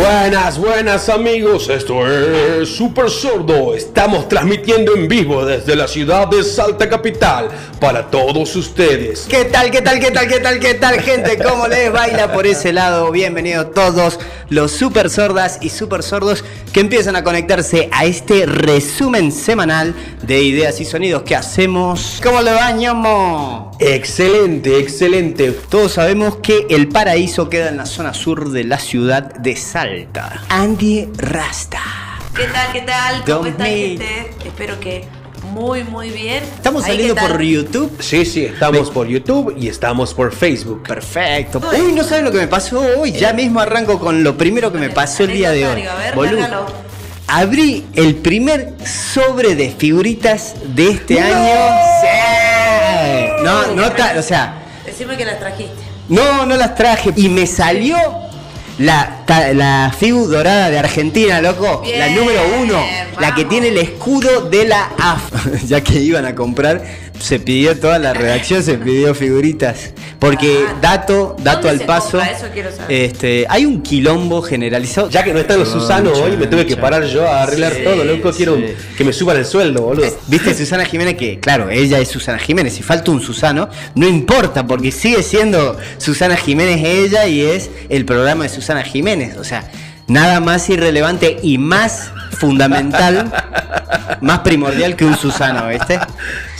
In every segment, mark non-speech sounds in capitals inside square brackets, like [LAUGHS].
Buenas, buenas amigos, esto es Super Sordo. Estamos transmitiendo en vivo desde la ciudad de Salta Capital para todos ustedes. ¿Qué tal, qué tal, qué tal, qué tal, qué tal, gente? ¿Cómo les baila por ese lado? Bienvenidos todos los super sordas y super sordos que empiezan a conectarse a este resumen semanal de ideas y sonidos que hacemos. ¿Cómo le va, ñomo? Excelente, excelente. Todos sabemos que el paraíso queda en la zona sur de la ciudad de Salta. Andy Rasta. ¿Qué tal? ¿Qué tal? ¿Cómo están, gente? Espero que muy, muy bien. Estamos Ahí, saliendo por YouTube. Sí, sí, estamos por YouTube y estamos por Facebook. Perfecto. Uy, no saben lo que me pasó hoy. Ya mismo arranco con lo primero que me pasó el día de hoy. A ver. Abrí el primer sobre de figuritas de este ¡No! año. Sí. No, no, o sea, Decime que las trajiste. no, no las traje. Y me salió la, la dorada de Argentina, loco. la número uno. La que tiene el escudo de la AF. [LAUGHS] ya que iban a comprar, se pidió toda la redacción, se pidió figuritas. Porque Ah, dato, dato ¿dónde al se paso. Eso quiero saber. Este, hay un quilombo generalizado. Ya que no están los Susanos Concha, hoy, me tuve que parar yo a arreglar Sí, todo, loco. Quiero sí. que me suban el sueldo, boludo. ¿Viste Susana Jiménez? Que claro, ella es Susana Jiménez. Si falta un Susano, no importa, porque sigue siendo Susana Jiménez ella y es el programa de Susana Jiménez. O sea, nada más irrelevante y más fundamental, [LAUGHS] más primordial que un Susano, ¿viste?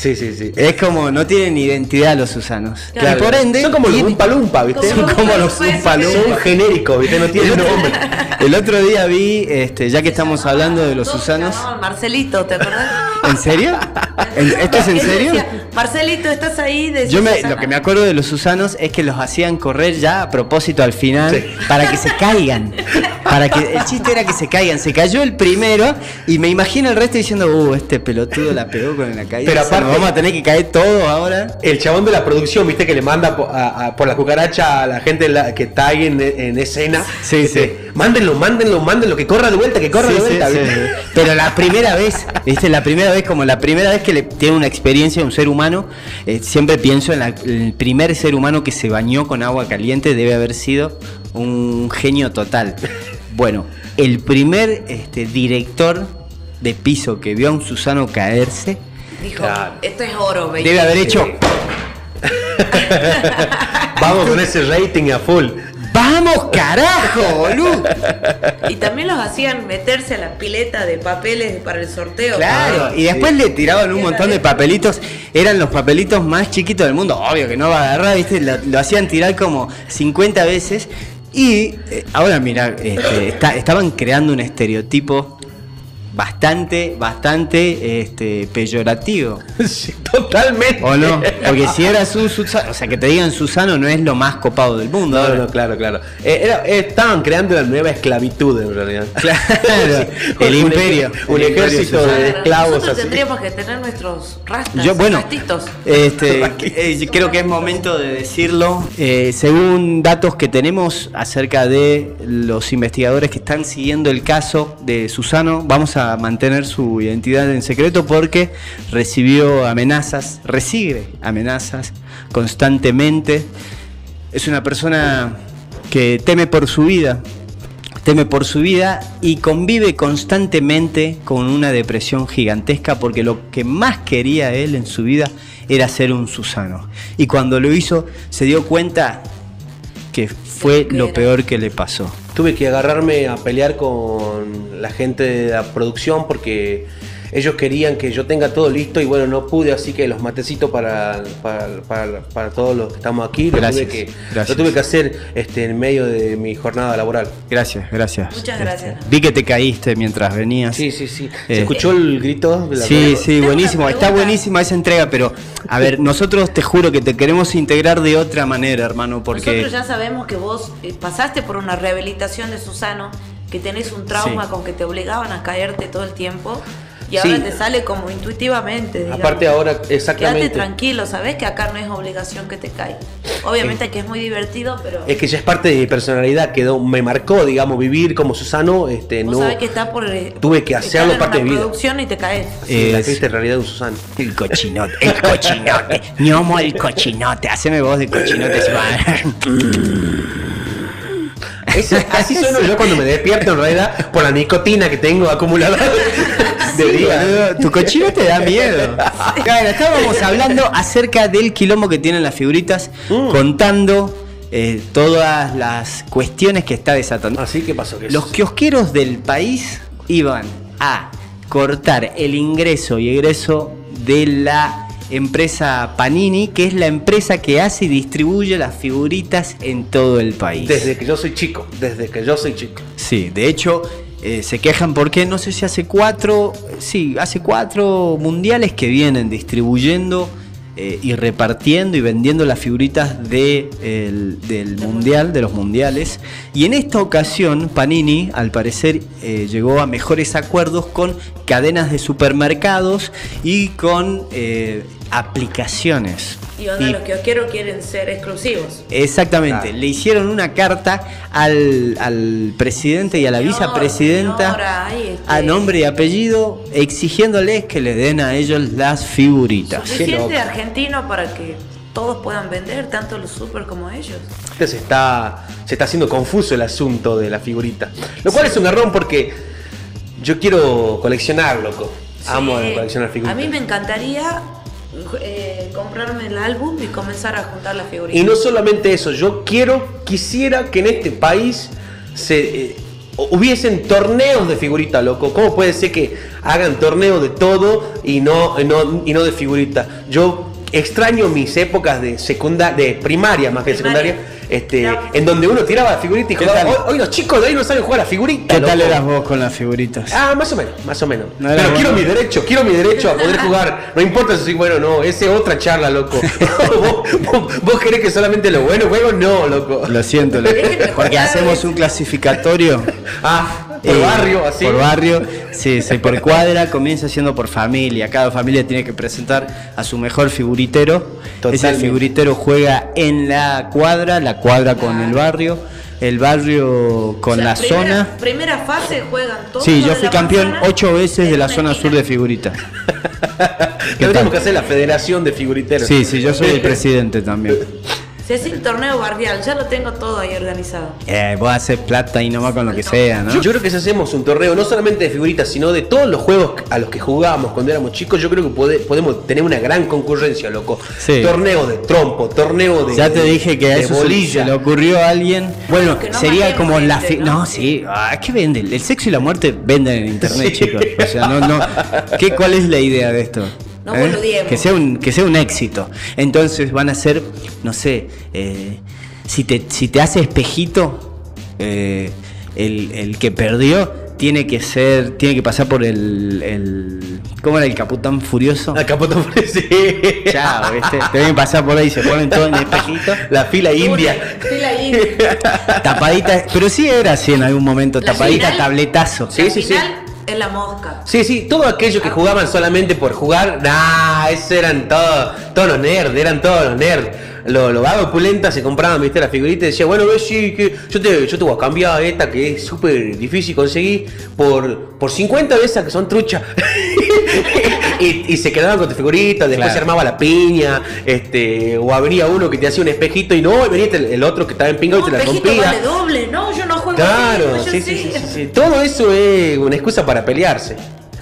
Sí, sí, sí. Es como no tienen identidad los Susanos. Claro. Y por ende. Son como los tiene- Umpa Lumpa, ¿viste? Son como los Pues, Umpa sí. Lumpa. Son genéricos, ¿viste? No tienen nombre. [LAUGHS] El otro día vi, este, ya que estamos hablando de los Susanos. Marcelito, ¿te acordás? [LAUGHS] ¿En serio? ¿En- ¿Esto es en serio? decía, Marcelito, ¿estás ahí? Yo me, lo que me acuerdo de los Susanos es que los hacían correr ya a propósito al final Sí. para que se caigan. Para que el chiste era que se caigan. Se cayó el primero y me imagino el resto diciendo, uh, este pelotudo la pegó con la caída. Pero aparte- vamos a tener que caer todo ahora. El chabón de la producción, viste, que le manda po- a- a- por la cucaracha a la gente la- que está ahí en, en escena. Sí, Este, sí. Mándenlo, mándenlo, mándenlo, que corra de vuelta, que corra Sí, de vuelta. sí, ¿viste? sí. Pero la primera vez, ¿viste? La primera vez, como la primera vez que le tiene una experiencia un ser humano, eh, siempre pienso en la- el primer ser humano que se bañó con agua caliente debe haber sido un genio total. Bueno, el primer este, director de piso que vio a un Susano caerse Dijo, Claro. esto es oro, baby. debe haber hecho. [LAUGHS] Vamos con ese rating a full. ¡Vamos, carajo, boludo! Y también los hacían meterse a la pileta de papeles para el sorteo. Claro, y después le tiraban un montón de papelitos. Eran los papelitos más chiquitos del mundo. Obvio que no va a agarrar, ¿viste? Lo, lo hacían tirar como 50 veces. Y eh, ahora, mira, este, estaban creando un estereotipo bastante, bastante este, peyorativo. [LAUGHS] Sí, totalmente. ¿O no? Porque si eras un Susano, o sea, que te digan Susano no es lo más copado del mundo. No, no, claro, claro. Eh, era- eh, estaban creando la nueva esclavitud en realidad. [LAUGHS] Claro, [LAUGHS] Sí, el un imperio, Un el ejército de esclavos Nosotros así. tendríamos que tener nuestros rastas. Yo, bueno, rastitos. este, eh, creo que es momento de decirlo. Eh, según datos que tenemos acerca de los investigadores que están siguiendo el caso de Susano, vamos a mantener su identidad en secreto porque recibió amenazas, recibe amenazas constantemente. Es una persona que teme por su vida, teme por su vida y convive constantemente con una depresión gigantesca porque lo que más quería él en su vida era ser un Susano. Y cuando lo hizo se dio cuenta que fue lo peor que le pasó. Tuve que agarrarme a pelear con la gente de la producción porque ellos querían que yo tenga todo listo y bueno, no pude, así que los matecitos para, para, para- para todos los que estamos aquí, lo Gracias, tuve, que, gracias. lo tuve que hacer este, en medio de mi jornada laboral. Gracias, gracias. Muchas gracias. Este, vi que te caíste mientras venías. Sí, sí, sí. ¿Se Eh, escuchó el grito? de la- Sí, sí, Tengo buenísimo. Está buenísima esa entrega, pero a ver, nosotros te juro que te queremos integrar de otra manera, hermano, porque Nosotros ya sabemos que vos eh, pasaste por una rehabilitación de Susano, que tenés un trauma Sí. con que te obligaban a caerte todo el tiempo. Y Sí. ahora te sale como intuitivamente. digamos. Aparte ahora, exactamente. Quédate tranquilo, sabes que acá no es obligación que te caiga. Obviamente que es muy divertido, pero Es que ya es parte de mi personalidad, quedó, me marcó, digamos, vivir como Susano, este, vos no sabés que está por eh, tuve que hacerlo parte de mi vida. producción y te caes. La Es- triste realidad de un Susano. El cochinote, el cochinote, ñomo el cochinote, haceme voz de cochinote. Eso- así sueno yo cuando me despierto en realidad por la nicotina que tengo acumulada [LAUGHS] de [LAUGHS] Sí, boludo, tu cochino te da miedo. [LAUGHS] Bueno, estábamos hablando acerca del quilombo que tienen las figuritas, contando eh, todas las cuestiones que está desatando. Así que pasó que Los kiosqueros del país iban a cortar el ingreso y egreso de la empresa Panini, que es la empresa que hace y distribuye las figuritas en todo el país. desde que yo soy chico, desde que yo soy chico. Sí, de hecho eh, se quejan porque no sé si hace cuatro, sí, hace cuatro mundiales que vienen distribuyendo eh, y repartiendo y vendiendo las figuritas de, el- del mundial, de los mundiales. Y en esta ocasión Panini, al parecer, eh, llegó a mejores acuerdos con cadenas de supermercados y con aplicaciones. Y onda, Y- los kiosqueros quieren ser exclusivos. Exactamente, Claro. le hicieron una carta al, al presidente y a la Señor, vicepresidenta señora, ay, este- a nombre y apellido exigiéndoles que le den a ellos las figuritas. Suficiente argentino para que todos puedan vender, tanto los super como ellos. Entonces está, se está haciendo confuso el asunto de la figurita. Lo cual es un error porque yo quiero coleccionar, loco. Amo Sí, coleccionar figuritas. A mí me encantaría eh, comprarme el álbum y comenzar a juntar las figuritas. Y no solamente eso, yo quiero, quisiera que en este país se eh, hubiesen torneos de figurita, loco. ¿Cómo puede ser que hagan torneos de todo y no, no, y no de figurita? Yo extraño mis épocas de secundaria, de primaria más que Primaria. secundaria, este, en donde uno tiraba la figurita y ¿Qué jugaba. Hoy, hoy los chicos de hoy no saben jugar a figurita. ¿Qué tal loco. eras vos con las figuritas? Ah, más o menos, más o menos. No Pero quiero mi derecho, quiero mi derecho a poder [LAUGHS] jugar. No importa si soy bueno o no, esa es otra charla, loco. [LAUGHS] ¿Vos, vos, vos querés que solamente lo bueno juego? No, loco. Lo siento, lo- [LAUGHS] Déjenme porque hacemos un clasificatorio. Ah, por Eh, barrio, así. Por barrio, sí, sí, por cuadra, comienza siendo por familia. Cada familia tiene que presentar a su mejor figuritero. Ese Totalmente. figuritero juega en la cuadra, la cuadra con el barrio, el barrio con O sea, la primera- zona. Primera fase juegan todos. Sí, yo fui campeón ocho veces de la zona esquina. sur de figuritas. [LAUGHS] ¿Qué Tendríamos que hacer la federación de figuriteros. Sí, sí, yo soy el presidente también. [LAUGHS] Se hace el torneo barrial, ya lo tengo todo ahí organizado. Eh, vos haces plata y nomás con lo que sea, ¿no? Yo, yo creo que si hacemos un torneo, no solamente de figuritas, sino de todos los juegos a los que jugábamos cuando éramos chicos, yo creo que pode- podemos tener una gran concurrencia, loco. Sí. Torneo de trompo, torneo de. Ya te dije que a de eso se- bolilla. se le ocurrió a alguien. Bueno, no sería como la gente, fi- ¿no? No, sí. Ah, ¿Qué venden? El sexo y la muerte venden en internet, Sí. chicos. O sea, no, no. ¿Qué, ¿Cuál es la idea de esto? No boludeemos. Que sea un, que sea un éxito. Entonces van a ser, no sé, eh, si te, si te hace espejito, eh, el, el que perdió tiene que ser, tiene que pasar por el, el ¿cómo era el capitán furioso? Ah, Capoto sí. [LAUGHS] Chao, ¿viste? Te deben pasar por ahí, se ponen todos en espejito. La fila india. Fila india. Tapadita, pero sí era así en algún momento, La tapadita, final- tabletazo. Sí, sí, sí. Es la mosca. Sí, sí, todo aquello que jugaban solamente por jugar, nah, esos eran todos, todos los nerds, eran todos los nerds. Los lo vagos opulentas se compraban, viste, la figurita y decía, bueno, ves, sí, que yo te, yo te voy a cambiar esta que es súper difícil conseguir por, por 50 de esas que son truchas. [LAUGHS] y, y se quedaban con tu figurita, después Claro. se armaba la piña, este, o venía uno que te hacía un espejito y no, y venía el, el otro que estaba en pingo y te la rompía. vale doble, no juego Claro, yo sí, sí, sí, sí, sí. Todo eso es una excusa para pelearse.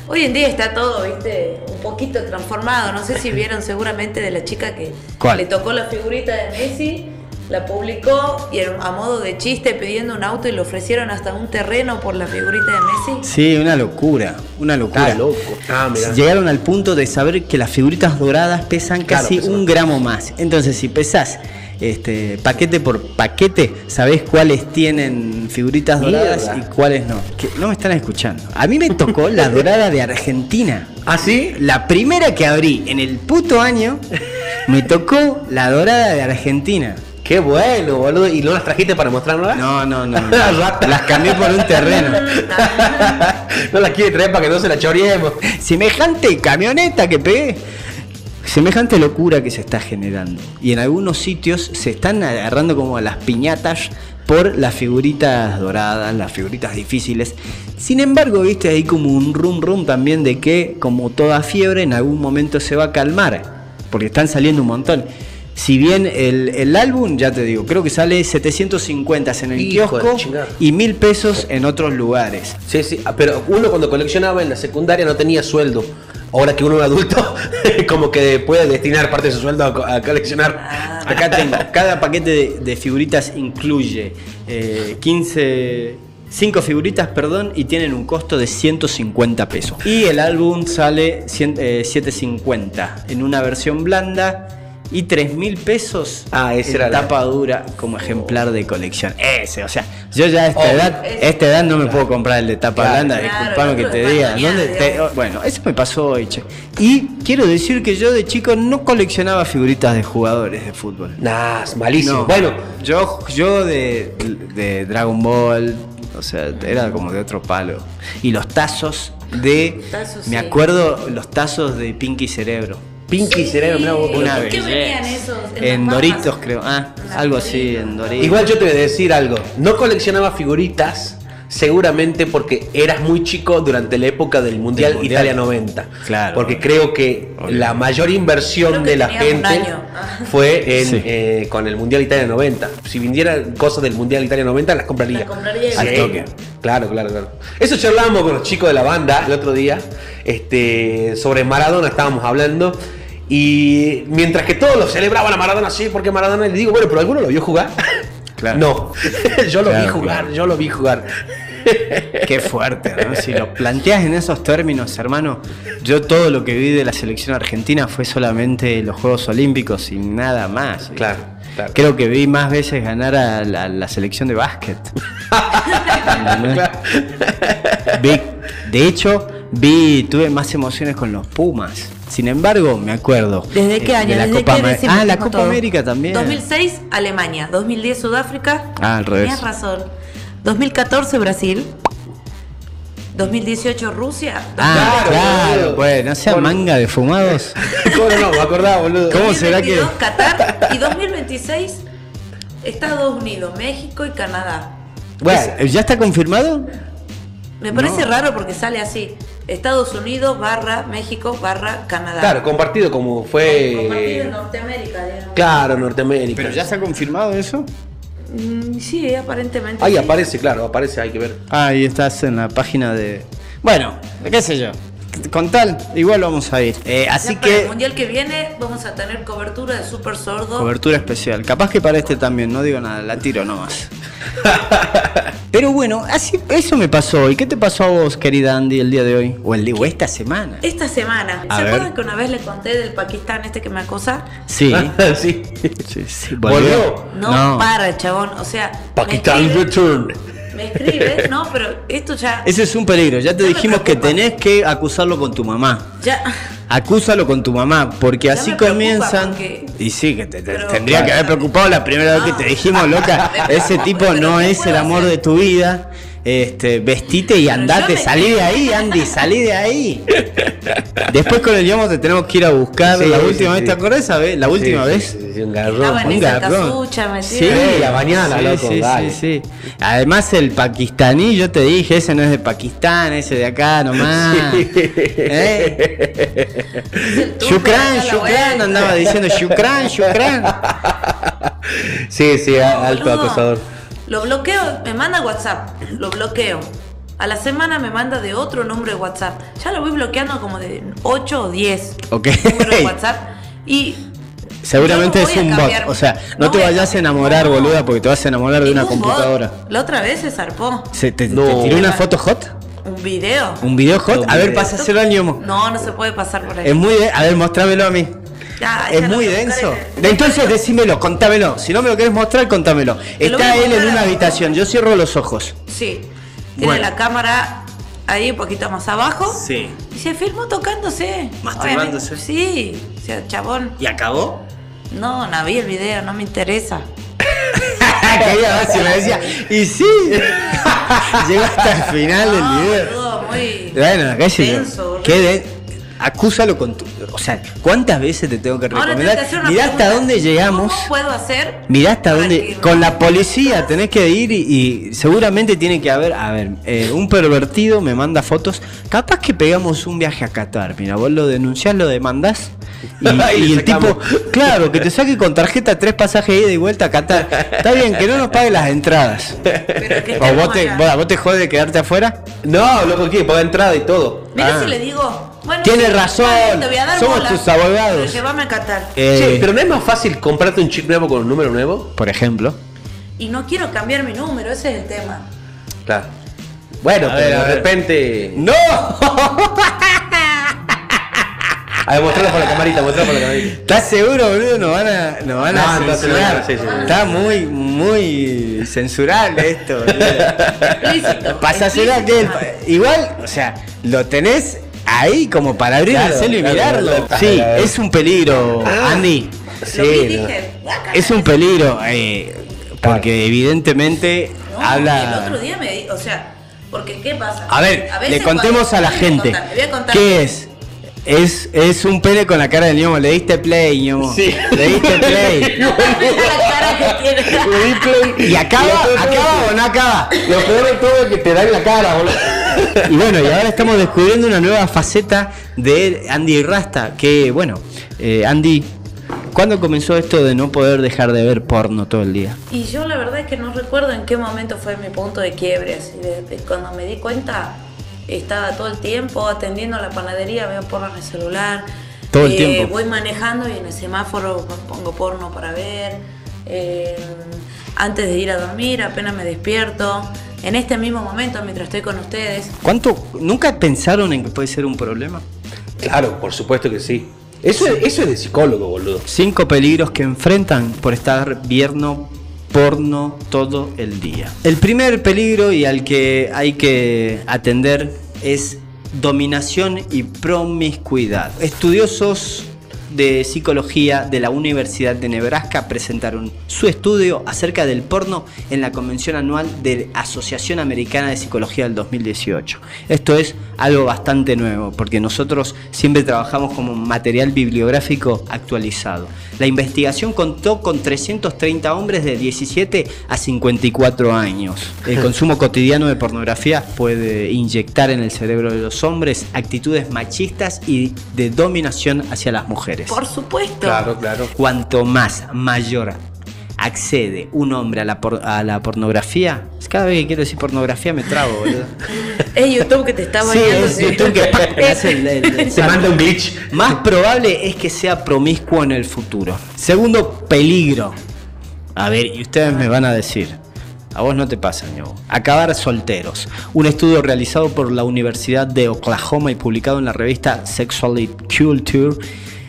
Hoy en día está todo, viste, un poquito transformado. No sé si vieron seguramente de la chica que ¿Cuál? le tocó la figurita de Messi, la publicó y a modo de chiste pidiendo un auto y le ofrecieron hasta un terreno por la figurita de Messi. Sí, una locura, una locura. Está loco. Ah, mira. Llegaron al punto de saber que las figuritas doradas pesan Claro, casi pesan un gramo más. Entonces, si pesás este, paquete por paquete, sabés cuáles tienen figuritas doradas Mierda. y cuáles no. Que no me están escuchando. A mí me tocó la [LAUGHS] dorada de Argentina. ¿Ah, sí? La primera que abrí en el puto año, me tocó la dorada de Argentina. Qué bueno, boludo. ¿Y no las trajiste para mostrarnos? No, no, no. [LAUGHS] no. Las cambié por un terreno. [LAUGHS] no las quiere traer para que no se la choriemos. Semejante camioneta que pegué. Semejante locura que se está generando. Y en algunos sitios se están agarrando como a las piñatas por las figuritas doradas, las figuritas difíciles. Sin embargo, viste, hay como un rum rum también de que, como toda fiebre, en algún momento se va a calmar. Porque están saliendo un montón. Si bien el, el álbum, ya te digo, creo que sale 750 en el Hijo kiosco y mil pesos en otros lugares. Sí, sí, ah, pero uno cuando coleccionaba en la secundaria no tenía sueldo. Ahora que uno es adulto, [LAUGHS] como que puede destinar parte de su sueldo a, co- a coleccionar. Ah, Acá tengo, cada paquete de, de figuritas incluye eh, 15, 5 figuritas, perdón, y tienen un costo de 150 pesos. Y el álbum sale 100, eh, 750 en una versión blanda y 3 mil pesos Ah, ese en era la- tapa dura como ejemplar de colección. Ese, o sea, yo ya a esta Oh, edad, ese- esta edad no me puedo comprar el de tapa Claro. blanda, Claro, disculpame el que te diga. más mañana, ¿dónde te- digamos. bueno, eso me pasó hoy, che. Y quiero decir que yo de chico no coleccionaba figuritas de jugadores de fútbol. Nah, es malísimo. No. Bueno, yo, yo de, de Dragon Ball, o sea, era como de otro palo. Y los tazos de. Tazos, me sí. acuerdo los tazos de Pinky Cerebro. Pinky Cerebro, mirá vos, Una ¿Por vez. qué venían esos? En, Doritos, papas? creo. Ah, algo así, en Doritos. Igual yo te voy a decir algo. No coleccionaba figuritas, seguramente porque eras muy chico durante la época del Mundial, Mundial. Italia 90. Claro. Porque creo que la mayor inversión de la gente [LAUGHS] fue en, Sí. eh, con el Mundial Italia 90. Si vindieran cosas del Mundial Italia 90, las compraría. Las compraría Al toque. Claro, claro, claro. Eso charlábamos con los chicos de la banda el otro día. Este, sobre Maradona estábamos hablando. Y mientras que todos lo celebraban a Maradona, sí, porque Maradona, le digo, bueno, pero ¿alguno lo vio jugar? [LAUGHS] Claro. No, [LAUGHS] yo lo vi jugar, claro. yo lo vi jugar. Qué fuerte, ¿no? Si lo planteas en esos términos, hermano, yo todo lo que vi de la selección argentina fue solamente los Juegos Olímpicos y nada más. Claro, claro. Creo que vi más veces ganar a la, la selección de básquet. [LAUGHS] De hecho, vi, tuve más emociones con los Pumas. Sin embargo, me acuerdo. ¿Desde eh, qué año? de la ¿Desde Copa qué Ah, la Copa todo? América también. 2006, Alemania. 2010, Sudáfrica. Ah, al revés. Tenías razón. 2014, Brasil. 2018, Rusia. Ah, Claro, claro, pues, no sea Bueno. manga de fumados. [LAUGHS] ¿Cómo no? Me acordaba, boludo. ¿Cómo será que- 2022, Qatar. Y 2026, Estados Unidos, México y Canadá. Bueno, ¿Ya está confirmado? Me parece No. raro porque sale así. Estados Unidos barra México barra Canadá. claro, compartido como Compartido en fue. Norteamérica, digamos. Claro, Norteamérica. ¿Pero ya está confirmado eso? Mm, sí, aparentemente. Ahí sí. aparece, claro, aparece, hay que ver. Ah, ahí estás en la página de. Bueno, qué sé yo. Con tal, igual vamos a ir. Eh, Ya así para el que. mundial que viene vamos a tener cobertura de Super Sordo. Cobertura especial. Capaz que para este también, no digo nada, la tiro nomás. [LAUGHS] Pero bueno, así, eso me pasó. ¿Y qué te pasó a vos, querida Andy, el día de hoy? O, el, día- o esta semana. Esta semana. A ¿Se ver. acuerdan que una vez le conté del Pakistán este que me acosa? Sí. [LAUGHS] [LAUGHS] sí. sí, sí. ¿Volvió? No, para, chabón. O sea, escribe- Return. Me escribe, no, pero esto ya. Ese es un peligro. Ya te Ya dijimos que tenés que acusarlo con tu mamá. Ya. Acúsalo con tu mamá, porque Ya así comienzan. porque- Y sí, que te, te- Pero- tendría que haber preocupado la primera vez que te dijimos, loca, [LAUGHS] ese tipo no ¿qué es el amor hacer? de tu vida. Este, vestite y andate, me- salí de ahí, Andy, salí de ahí. Después con el llamo te tenemos que ir a buscar. Sí, la última sí. vez, ¿te acordás esa vez? La última Sí, vez. sí, sí, sí, un garrón. Estaba en Un garrón. casucha. Sí, la mañana, sí, loco, sí, dale. sí, sí. Además el pakistaní, yo te dije, ese no es de Pakistán, ese de acá nomás. ¿Eh? Shukran, Shukran, andaba diciendo Shukran, Shukran. Sí, sí, alto acosador. Lo bloqueo, me manda WhatsApp, lo bloqueo. A la semana me manda de otro nombre de WhatsApp. Ya lo voy bloqueando como de 8 o 10 Ok. números de [LAUGHS] WhatsApp. Y. Seguramente no es un bot. O sea, no, te vayas a enamorar, no, boluda, porque te vas a enamorar de una bot. computadora. La otra vez se zarpó. ¿Se, te, tiró una foto hot? Un video. ¿Un video hot? Un A ver, pásaselo al ñomo. No, no se puede pasar por ahí. Es muy de... A ver, mostrámelo a mí. Ya, Es muy denso. en- De- Entonces decímelo, contámelo. Si no me lo querés mostrar, contámelo. Está él en una habitación. Yo cierro los ojos. Sí. Tiene Bueno. la cámara ahí un poquito más abajo. Sí. Y se filmó tocándose. Masturbándose. Sí. O sea, chabón. ¿Y acabó? No, no vi el video, no me interesa. [LAUGHS] Ver si me decía. Y sí. [LAUGHS] Llegó hasta el final del No, video. boludo, muy Bueno, qué denso. Qué de- Acúsalo con tu. O sea, ¿cuántas veces te tengo que que recomendar? una Mirá hasta dónde llegamos. ¿Cómo puedo hacer? Mirá hasta dónde. que Con la policía tenés que ir y, y seguramente tiene que haber. A ver, eh, un pervertido me manda fotos. Capaz que pegamos un viaje a Qatar. Mira, vos lo denunciás, lo demandás. Y, [LAUGHS] el tipo, claro, que te saque con tarjeta tres pasajes de ida y vuelta a Qatar. Está bien, que no nos pague las entradas. Pero que ¿O vos te, vos, vos te jodes de quedarte afuera? No, loco, ¿qué? Paga entrada y todo. Mirá Ah. si le digo. Bueno, Tiene sí, razón, vale, te voy a dar somos bola, tus abogados. pero Llévame a Qatar. Eh, Che, pero ¿no es más fácil comprarte un chip nuevo con un número nuevo? Por ejemplo. Y no quiero cambiar mi número, ese es el tema. Claro. Bueno, A pero ver, de repente. ¡No! [LAUGHS] A ver, mostralo por la camarita, mostralo por la camarita. ¿Estás seguro, boludo? Nos van a, nos van a No, censurar. no, sí, sí, sí. Está muy, muy censurable esto, boludo. Explícito. Pasásela explícito. que el- igual, o sea, lo tenés ahí como para abrir Claro, el celo y claro, mirarlo. claro. Sí, es un peligro, Ah. Andy. Sí. Es un peligro, eh, porque evidentemente No, habla. El otro día me di, o sea, porque ¿qué pasa? A ver, le contemos cuando- a la le voy a gente. contar, le voy a contar. ¿Qué es? Es, es un pene con la cara del ñomo. Le diste play, ñomo. Sí. Le diste play. la cara que tiene. ¿Y acaba, acaba o no acaba? Lo peor de todo es que te da en la cara, boludo. Y bueno, y ahora estamos descubriendo una nueva faceta de Andy Rasta. Que bueno, eh, Andy, ¿cuándo comenzó esto de no poder dejar de ver porno todo el día? Y yo la verdad es que no recuerdo en qué momento fue mi punto de quiebre, así de, de cuando me di cuenta estaba todo el tiempo atendiendo a la panadería, veo porno en el celular. Todo el eh, tiempo. Voy manejando y en el semáforo pongo porno para ver. eh, antes de ir a dormir, apenas me despierto. En este mismo momento, mientras estoy con ustedes, ¿Cuánto? ¿Nunca pensaron en que puede ser un problema? Claro, por supuesto que sí. Eso, es- eso es de psicólogo, boludo. Cinco peligros que enfrentan por estar viendo porno todo el día. El primer peligro y al que hay que atender es dominación y promiscuidad. Estudiosos de psicología de la Universidad de Nebraska presentaron su estudio acerca del porno en la convención anual de la Asociación Americana de Psicología del 2018. Esto es algo bastante nuevo porque nosotros siempre trabajamos como material bibliográfico actualizado. La investigación contó con 330 hombres de 17 a 54 años. El [LAUGHS] consumo cotidiano de pornografía puede inyectar en el cerebro de los hombres actitudes machistas y de dominación hacia las mujeres. Por supuesto. Claro, claro. Cuanto más mayor accede un hombre a la, por- a la pornografía, cada vez que quiero decir pornografía me trago, boludo. [LAUGHS] Es YouTube que te está Sí, bañando. es YouTube que Se manda un glitch. Más probable es que sea promiscuo en el futuro. Segundo peligro. A ver, y ustedes me van a decir. A vos no te pasa, ño. Acabar solteros. Un estudio realizado por la Universidad de Oklahoma y publicado en la revista Sexuality Culture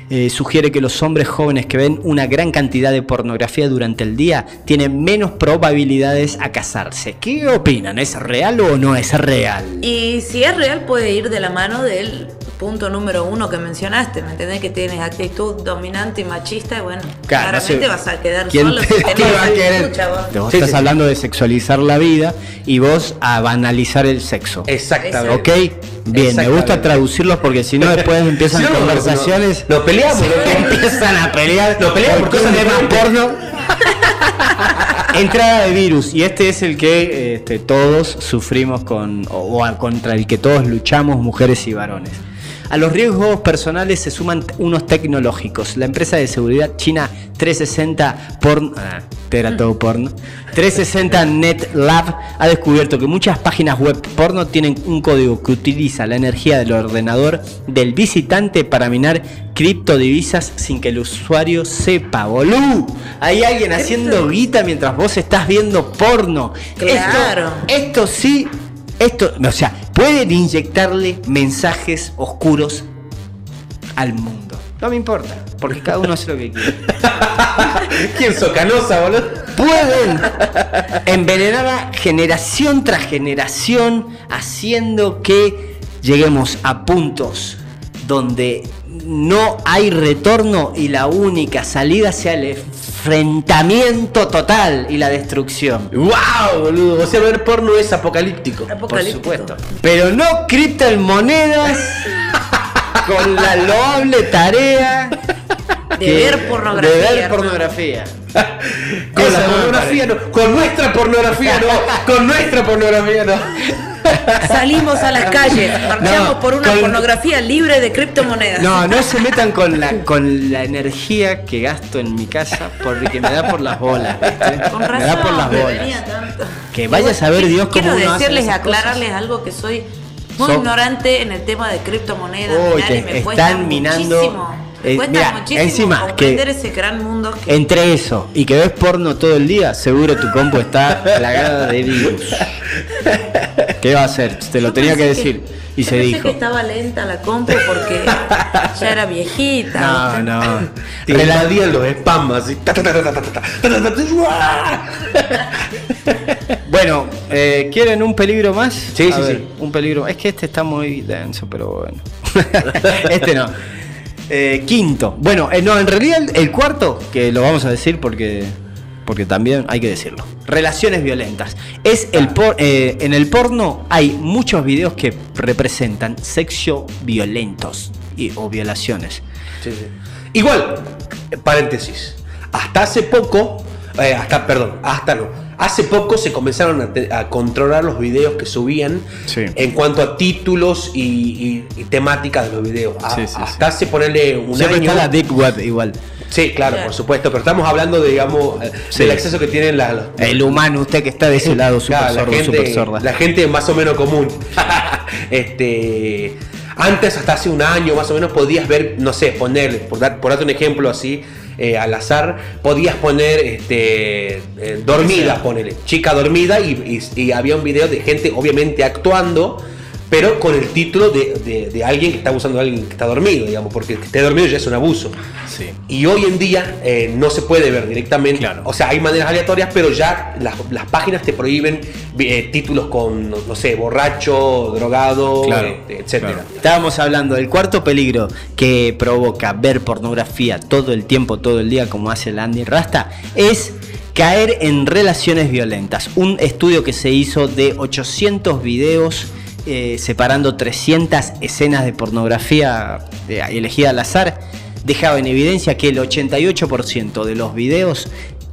eh, sugiere que los hombres jóvenes que ven una gran cantidad de pornografía durante el día tienen menos probabilidades a casarse. ¿Qué opinan? ¿Es real o no es real? Y si es real, puede ir de la mano del punto número uno que mencionaste, ¿me entendés? Que tienes actitud dominante y machista, y bueno, Claro, no claramente sé. vas a quedar ¿Quién solo te- si te tenés va a querer? escucha, vos. Vos Sí, estás sí. hablando de sexualizar la vida y vos a banalizar el sexo. Exactamente. ¿Ok? Bien, me gusta traducirlos porque si no después empiezan [LAUGHS] no, conversaciones. no- nos peleamos, empiezan a pelear. Nos peleamos por cosas de más porno. [LAUGHS] Entrada de virus y este es el que este, todos sufrimos con o, o contra el que todos luchamos mujeres y varones. A los riesgos personales se suman unos tecnológicos. La empresa de seguridad china 360 porno, ah, era todo porno. 360 Net Lab ha descubierto que muchas páginas web porno tienen un código que utiliza la energía del ordenador del visitante para minar criptodivisas sin que el usuario sepa, boludo. Hay alguien haciendo guita mientras vos estás viendo porno. Claro. Esto, esto sí, esto, o sea, pueden inyectarle mensajes oscuros al mundo. No me importa, porque cada uno hace lo que quiere. [LAUGHS] ¿Quién sos canosa, boludo? Pueden envenenar a generación tras generación, haciendo que lleguemos a puntos donde no hay retorno y la única salida sea el enfrentamiento total y la destrucción. ¡Wow, boludo! O sea, ver porno es apocalíptico. Por supuesto. Pero no criptomonedas [LAUGHS] con la loable tarea De que- ver pornografía. De ver pornografía. Con la pornografía no. Con nuestra pornografía no. Con nuestra pornografía no. Salimos a las calles, marchamos No, por una con- pornografía libre de criptomonedas. No, no se metan con la, con la energía que gasto en mi casa porque me da por las bolas. ¿viste? Con me razón, da por las me bolas. tanto. Que vaya a saber Quiero Dios cómo uno hace decirles, aclararles algo que soy muy ignorante en el tema de criptomonedas. Te y me están minando- muchísimo. Me eh, cuesta mira, muchísimo encima que- ese gran mundo que Entre eso y que ves porno todo el día, seguro tu compu está plagada de virus. [LAUGHS] ¿Qué va a hacer? Te lo yo tenía que decir. Que, y yo se pensé dijo. que estaba lenta la compra porque ya era viejita. No, no. Te la di los spam así. bueno, eh, ¿quieren un peligro más? Sí, a sí, ver, sí. Un peligro. Es que este está muy denso, pero bueno. este no. Eh, quinto. Bueno, eh, no, en realidad el, el cuarto, que lo vamos a decir porque porque también hay que decirlo. Relaciones violentas. Es el por- eh, en el porno hay muchos videos que representan sexo violentos y, o violaciones. Sí, sí. Igual, paréntesis. Hasta hace poco, eh, hasta, perdón, hasta no. Hace poco se comenzaron a, te- a controlar los videos que subían Sí. en cuanto a títulos y, y- y temáticas de los videos. A- Sí, sí, hasta hace ponerle un Siempre año. está la deep web igual. Sí, claro, por supuesto. Pero estamos hablando, de, digamos, eh, Sí. del acceso que tienen las. los- El humano, usted que está de ese lado, super Claro, sordo, la, gente, super sorda. la gente más o menos común. [LAUGHS] este, antes, hasta hace un año más o menos, podías ver, no sé, ponerle, por, dar, por darte un ejemplo así, eh, al azar, podías poner este, eh, dormida, ponele, chica dormida, y, y- y había un video de gente obviamente actuando. Pero con el título de, de- de alguien que está abusando de alguien que está dormido, digamos, porque que esté dormido ya es un abuso. Sí. Y hoy en día eh, no se puede ver directamente. Claro. O sea, hay maneras aleatorias, pero ya las, las páginas te prohíben eh, títulos con, no, no sé, borracho, drogado, este, etcétera. claro. Estábamos hablando del cuarto peligro que provoca ver pornografía todo el tiempo, todo el día, como hace el Andy Rasta, es caer en relaciones violentas. Un estudio que se hizo de 800 videos. Eh, separando 300 escenas de pornografía eh, elegida al azar, dejaba en evidencia que el 88% de los videos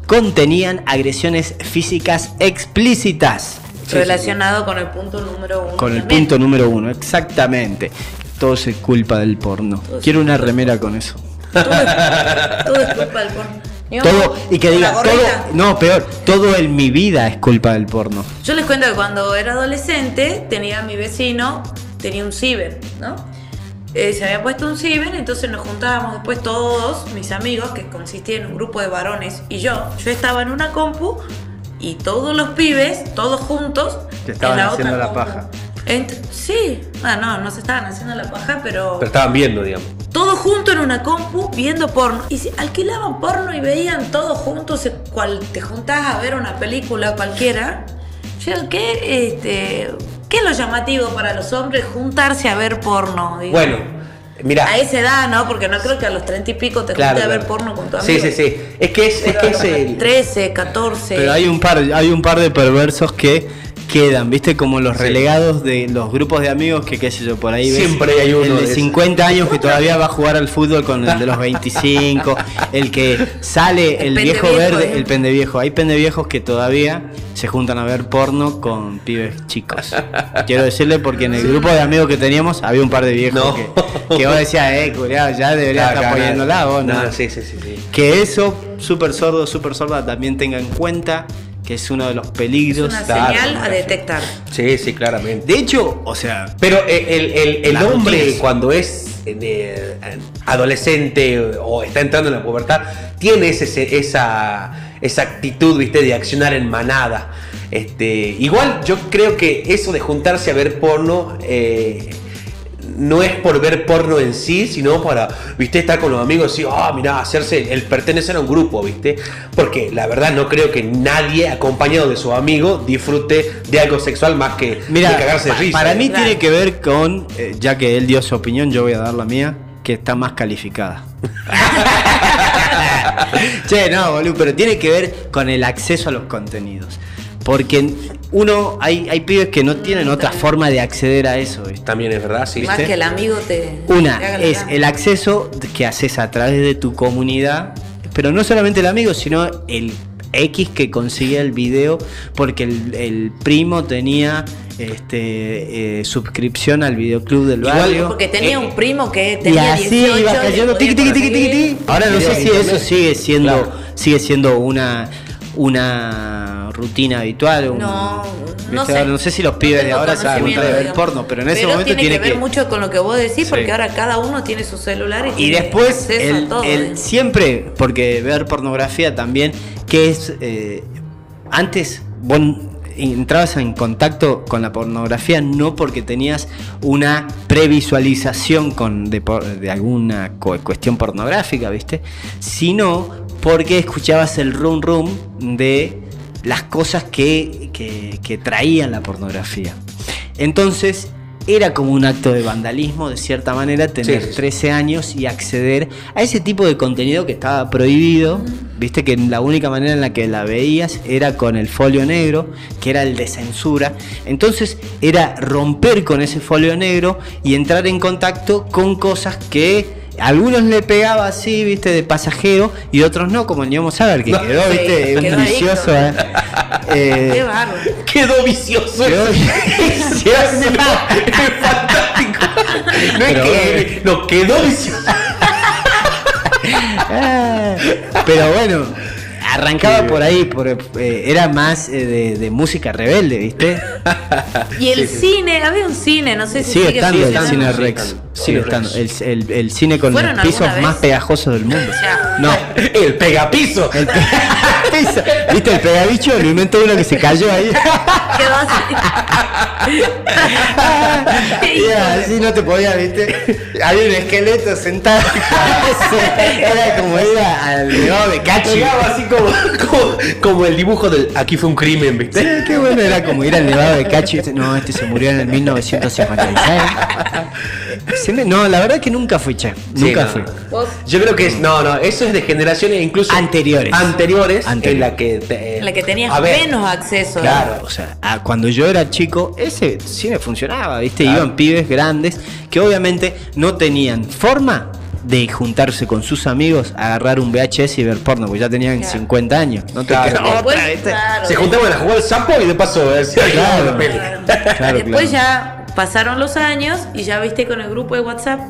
contenían agresiones físicas explícitas. relacionado con el punto número uno. Con el también. punto número uno, exactamente. Todo es culpa del porno. Todo Quiero una remera con eso. Todo es, todo es culpa del porno. Todo, y que diga, todo, no, peor, todo en mi vida es culpa del porno. Yo les cuento que cuando era adolescente tenía mi vecino, tenía un ciber, ¿no? Eh, se había puesto un ciber, entonces nos juntábamos después todos, mis amigos, que consistía en un grupo de varones, y yo. Yo estaba en una compu y todos los pibes, todos juntos, Te estaban en la haciendo otra la compu. paja. Ent- sí, ah, no, no se estaban haciendo la paja, pero Pero estaban viendo, digamos. Todos juntos en una compu viendo porno. Y si alquilaban porno y veían todos juntos, se- cual te juntás a ver una película cualquiera. Yo, ¿qué, este, ¿qué es lo llamativo para los hombres juntarse a ver porno? Digo, Bueno, mira. A esa edad, ¿no? Porque no creo que a los treinta y pico te Claro, juntes a ver porno con tu Sí, amigo. sí, sí. Es que es, es, que es el. 13, 14. Pero hay un par, hay un par de perversos que quedan, viste, como los relegados de los grupos de amigos que qué sé yo, por ahí ves Siempre hay uno el de de esos. 50 años que todavía va a jugar al fútbol con el de los 25, el que sale El viejo verde, ¿eh? el pende viejo. Hay pende viejos que todavía se juntan a ver porno con pibes chicos. Quiero decirle porque en el grupo de amigos que teníamos había un par de viejos No. que, que vos decías, eh, culiao, ya debería estar Acá, apoyándola vos, ¿no? No, sí, sí, sí. sí. Que eso, súper sordo, súper sorda, también tenga en cuenta que es uno de los es peligros. una claro, señal a detectar. Sí, sí, claramente. De hecho, o sea, Pero eh, el, el- el hombre rutinas. cuando es eh, adolescente o está entrando en la pubertad, tiene ese- ese- esa, esa actitud, viste, de accionar en manada. Este, igual yo creo que eso de juntarse a ver porno eh, no es por ver porno en sí, sino para, viste, estar con los amigos y decir, ah, mira, hacerse, el pertenecer a un grupo, viste. Porque la verdad no creo que nadie acompañado de su amigo disfrute de algo sexual más que mira, de cagarse de risa. para mí tiene que ver con, eh, ya que él dio su opinión, yo voy a dar la mía, que está más calificada. [LAUGHS] che, no, boludo, pero tiene que ver con el acceso a los contenidos. Porque uno, hay, hay pibes que no tienen otra forma de acceder a eso, ¿viste? También es verdad, sí. Más que el amigo te. Una te haga la es el acceso que haces a través de tu comunidad, pero no solamente el amigo, sino el X que consigue el video porque el, el primo tenía este, eh, suscripción al videoclub del Igual, barrio. Porque tenía Eh, un primo que Y tenía así 18 iba cayendo, podía tiqui, tiqui, tiqui, tiqui, conseguir. tiqui. Ahora no sé si eso sigue siendo, Claro. sigue siendo una, una rutina habitual. un- No, no sé. No sé si los pibes de ahora se juntan a ver porno, pero en ese momento tiene, tiene que ver mucho con lo que vos decís, Sí. porque ahora cada uno tiene su celular y, después, el, a todo. el- ¿eh? siempre, porque ver pornografía también, que es. eh, antes vos entrabas en contacto con la pornografía no porque tenías una previsualización con, de, de alguna cu- cuestión pornográfica, ¿viste? Sino porque escuchabas el rum rum de las cosas que, que- que traían la pornografía. Entonces, era como un acto de vandalismo, de cierta manera, tener Sí, sí, sí. 13 años y acceder a ese tipo de contenido que estaba prohibido. Viste que la única manera en la que la veías era con el folio negro, que era el de censura. Entonces era romper con ese folio negro y entrar en contacto con cosas que algunos le pegaba así, viste, de pasajero, y otros no, como el Ñomo Saber, que No. quedó, Sí, viste, un quedó vicioso. eh. [LAUGHS] Eh, Qué bárbaro. Quedó vicioso. quedó [LAUGHS] Es [LAUGHS] fantástico. No es Pero que. No, quedó vicioso. Ah, Pero bueno, arrancaba por ahí, por, eh, era más eh, de, de música rebelde, ¿viste? [LAUGHS] Y el cine, había un cine, no sé si Sigue sigue estando el cine Rex. estando. Sigue estando. El, el- el cine con los ¿Fueron pisos más pegajosos del mundo. O sea, No. [LAUGHS] El pegapiso. El pegapiso. [LAUGHS] ¿Viste el pegabicho? Lo inventó uno que se cayó ahí. Quedó así. Y así no te podía, ¿viste? Había un esqueleto sentado. Era como ir al nevado de Cachi. Pegaba así como, como, como el dibujo del aquí fue un crimen, ¿viste? Sí, qué bueno era como ir al Nevado de Cachi. No, este se murió en el 1956. Se me- no, la verdad que nunca fui, che. Sí, Nunca no. fui. Vos, Yo creo que es, no, no, eso es de generaciones incluso Anteriores. anteriores, Anteriores. en la que te- en la que tenías a ver, menos acceso. Claro, o sea, a- cuando yo era chico, ese cine funcionaba, ¿viste? Claro. Iban pibes grandes que obviamente no tenían forma de juntarse con sus amigos, agarrar un VHS y ver porno, porque ya tenían Claro. 50 años. No te Claro. Después, otra, ¿viste? claro, Se juntaban a jugar al sapo y de paso a ver si alguien Claro. daba una peli. Claro. Claro, Después claro. ya pasaron los años y ya viste con el grupo de WhatsApp.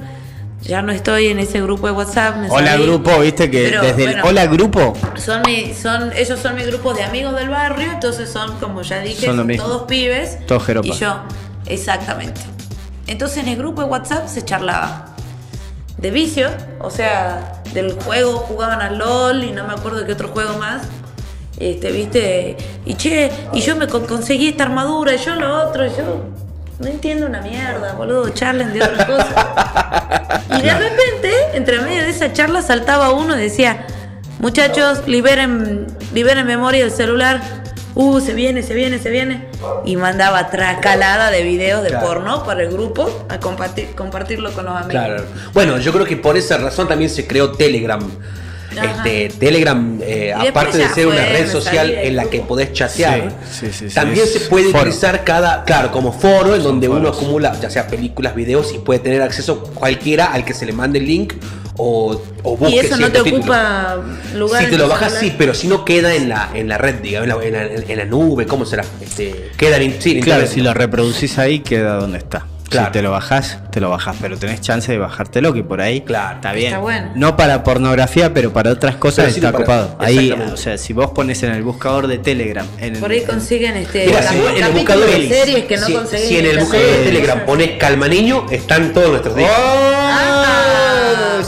Ya no estoy en ese grupo de WhatsApp. me Hola salí. grupo, viste que Pero, desde el hola grupo Son mi, son, ellos son mi grupo de amigos del barrio, entonces son, como ya dije, Son son todos pibes. Todos jeropas. Y yo, exactamente. Entonces en el grupo de WhatsApp se charlaba de vicio, o sea, del juego, jugaban al LOL y no me acuerdo qué otro juego más. Este, viste, y che, y yo me con- conseguí esta armadura, y yo lo otro, y yo no entiendo una mierda, boludo, charlen de otra cosa. Y de repente, entre medio de esa charla, saltaba uno y decía, muchachos, liberen, liberen memoria del celular. Uh, se viene, se viene, se viene. Y mandaba tracalada de videos de Claro. porno para el grupo a compartir, compartirlo con los amigos. Claro. Bueno, yo creo que por esa razón también se creó Telegram. Este, Telegram, eh, aparte de ser una red social en la que podés chatear, Sí, sí, sí, sí, también se puede foro. utilizar cada, claro, como foro en donde uno acumula, ya sea películas, videos y puede tener acceso cualquiera al que se le mande el link o, o Y eso no te ocupa lugar. Si te lo bajas, celular. sí, pero si no queda en la, en la red, digamos, en la, en la- en la nube, ¿cómo será? Este, queda en, sí, en Claro, internet. si lo reproducís ahí, queda donde está. Claro. Si te lo bajás, te lo bajás, pero tenés chance de bajártelo, que por ahí Claro. está bien. Está bueno. No para pornografía, pero para otras cosas sí está para- ocupado. Ahí, o sea, si vos pones en el buscador de Telegram, en Por ahí consiguen este Mira, si en el buscador de series que no si, conseguís. si en el buscador de. Telegram pones calma niño, están todos nuestros discos.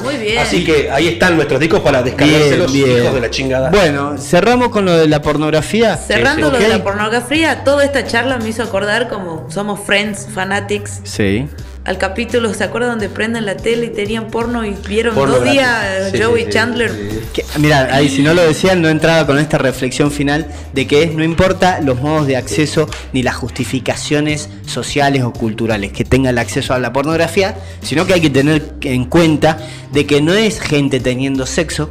Muy bien. Así que ahí están nuestros discos para descargárselos, hijos de la chingada. Bueno, cerramos con lo de la pornografía. Cerrando Sí, lo de la pornografía, toda esta charla me hizo acordar como somos friends, fanatics, Sí. Al capítulo, ¿se acuerdan donde prenden la tele y tenían porno y vieron Porno dos gratis. días Sí, Joey sí, Chandler? sí, sí. Que- mira, ahí si no lo decían, no entraba con esta reflexión final de que es, no importa los modos de acceso ni las justificaciones sociales o culturales que tenga el acceso a la pornografía, sino que hay que tener en cuenta de que no es gente teniendo sexo,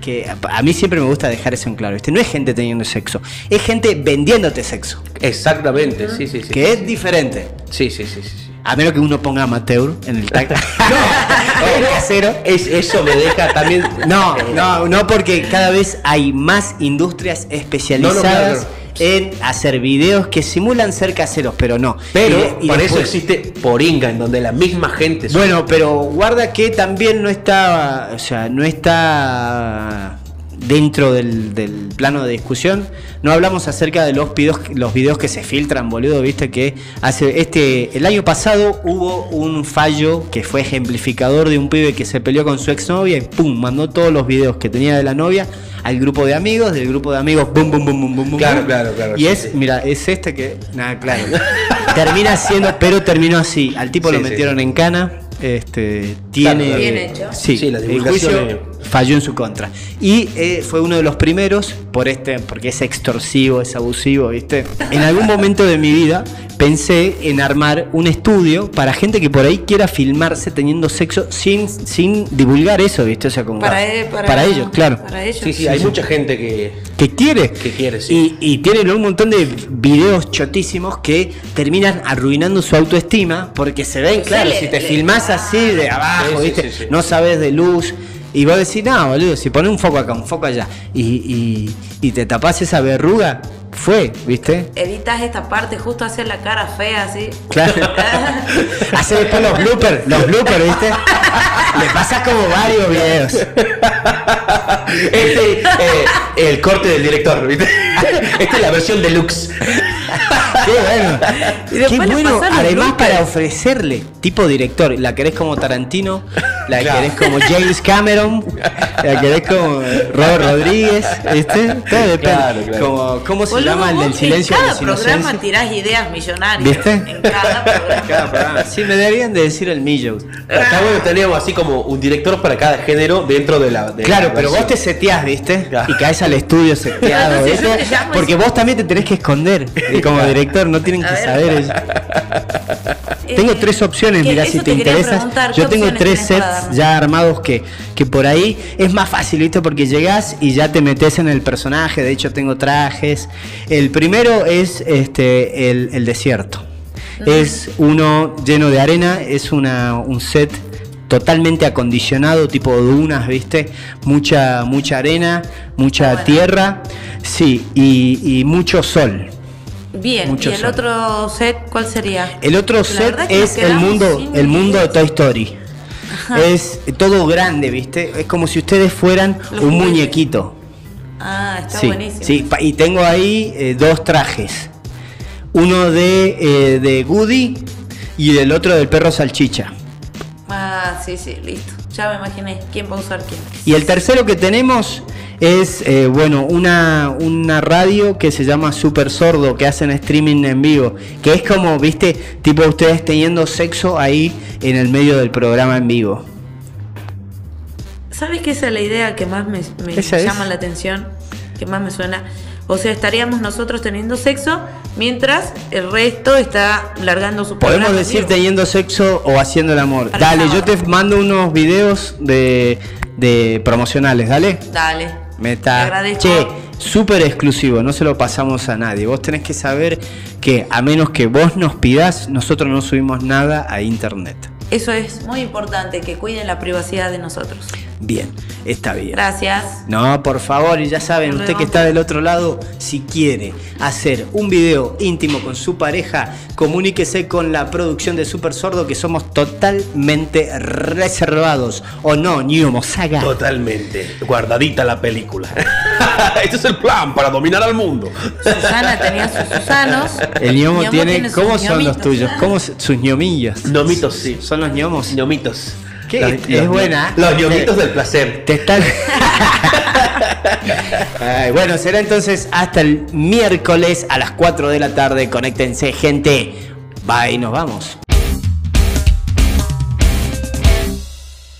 que a- a mí siempre me gusta dejar eso en claro, ¿viste? no es gente teniendo sexo, es gente vendiéndote sexo, Exactamente, sí, sí, sí. que es diferente. Sí, sí, sí, sí. A menos que uno ponga amateur en el tag. [LAUGHS] no, [LAUGHS] el casero. Es, eso me deja también. No, no, no, porque cada vez hay más industrias especializadas No, no, claro, claro. en hacer videos que simulan ser caseros, pero no. Pero Y- y por eso existe Poringa, en donde la misma gente. Bueno, pero guarda que también no está, o sea, no está dentro del, del plano de discusión. No hablamos acerca de los videos, los videos que se filtran, boludo, viste que hace este el año pasado hubo un fallo que fue ejemplificador de un pibe que se peleó con su exnovia y pum, mandó todos los videos que tenía de la novia al grupo de amigos, del grupo de amigos, bum bum bum bum bum. Claro, claro, claro, Y sí, es, sí. mira, es este que nada, claro. [LAUGHS] Termina siendo, pero terminó así. Al tipo Sí, lo metieron en cana. Este tiene Bien hecho. Sí, Sí, la el juicio falló en su contra. Y eh, fue uno de los primeros por este, porque es extorsivo, es abusivo, ¿viste? En algún momento de mi vida pensé en armar un estudio para gente que por ahí quiera filmarse teniendo sexo sin, sin divulgar eso, ¿viste? O sea, como Para, e- para- ellos, claro. Para ellos. Sí, sí, hay mucha gente que. Que quiere. Que quiere, sí. Y, y tienen un montón de videos chotísimos que terminan arruinando su autoestima porque se ven, claro, le- si te le- filmás así de abajo, Sí, sí, ¿viste? sí, sí. No sabes de luz. Y vos decís, no, boludo, si pones un foco acá, un foco allá, y, y, y te tapás esa verruga, fue, ¿viste? Editas esta parte, justo hacer la cara fea así. Claro. [LAUGHS] Hace después los bloopers, los bloopers, ¿viste? Le pasas como varios videos. Este, eh, el corte del director, ¿viste? Esta es la versión deluxe. Qué bueno. Qué bueno, además para ofrecerle, tipo director, la querés como Tarantino, la Claro. querés como James Cameron, la querés como Robert Rodríguez, ¿viste? Todo depende. Claro, claro. Como, ¿Cómo se El del silencio En de cada los programa tirás ideas millonarias. ¿Viste? [LAUGHS] En cada programa. Sí, me deberían de decir el Millo. Está bueno, teníamos así como un director para cada género dentro de la. de Claro, la pero vos te seteás, ¿viste? Claro. Y caes al estudio seteado, Porque vos también te tenés que esconder. Y como director no tienen A que ver. saber ellos. [LAUGHS] Tengo Eh, tres opciones, mira, si te, interesa. Yo ¿qué tengo tres sets ya armados que, que por ahí es más fácil, ¿viste? Porque llegás y ya te metes en el personaje. De hecho, tengo trajes. El primero es este el, el desierto. Es uno lleno de arena, es una, un set totalmente acondicionado, tipo dunas, ¿viste? Mucha, mucha arena, mucha Bueno. tierra, sí, y, y mucho sol. Bien, Mucho ¿y el otro set cuál sería? El otro set que es el mundo, el mundo de. Toy Story. Es todo grande, ¿viste? Es como si ustedes fueran Los un juguetes. muñequito. Ah, está sí, buenísimo. sí, y tengo ahí eh, dos trajes. Uno de, eh, de Goody y el otro del perro salchicha. Ah, sí, sí, listo. Ya me imaginé quién va a usar quién. Y el tercero que tenemos es, eh, bueno, una, una radio que se llama Super Sordo, que hacen streaming en vivo. Que es como, viste, tipo ustedes teniendo sexo ahí en el medio del programa en vivo. ¿Sabes qué esa es la idea que más me, llama la atención? Que más me suena. O sea, estaríamos nosotros teniendo sexo mientras el resto está largando su Podemos programa, decir teniendo sexo o haciendo el amor. Para dale, yo te mando unos videos de, de promocionales, dale. Dale. Me Te está. agradezco. Che, súper exclusivo, no se lo pasamos a nadie. Vos tenés que saber que a menos que vos nos pidas, nosotros no subimos nada a internet. Eso es muy importante, que cuiden la privacidad de nosotros. Bien, está bien. Gracias. No, por favor, y ya saben, usted que está del otro lado, si quiere hacer un video íntimo con su pareja, comuníquese con la producción de Super Sordo, que somos totalmente reservados. ¿O no, Niomo Saga? Totalmente. Guardadita la película. [LAUGHS] este es el plan para dominar al mundo. Susana tenía sus Susanos. El Niomo Ñomo tiene. ¿Cómo son los tuyos? ¿Cómo sus ñomillos? Nomitos, sí. ¿Son los ñomos? Ñomitos. ¿Qué? Los- Es los- buena. Los ñomitos del placer. Te están. Ay, bueno, será entonces hasta el miércoles a las 4 de la tarde. Conéctense, gente. Bye, nos vamos.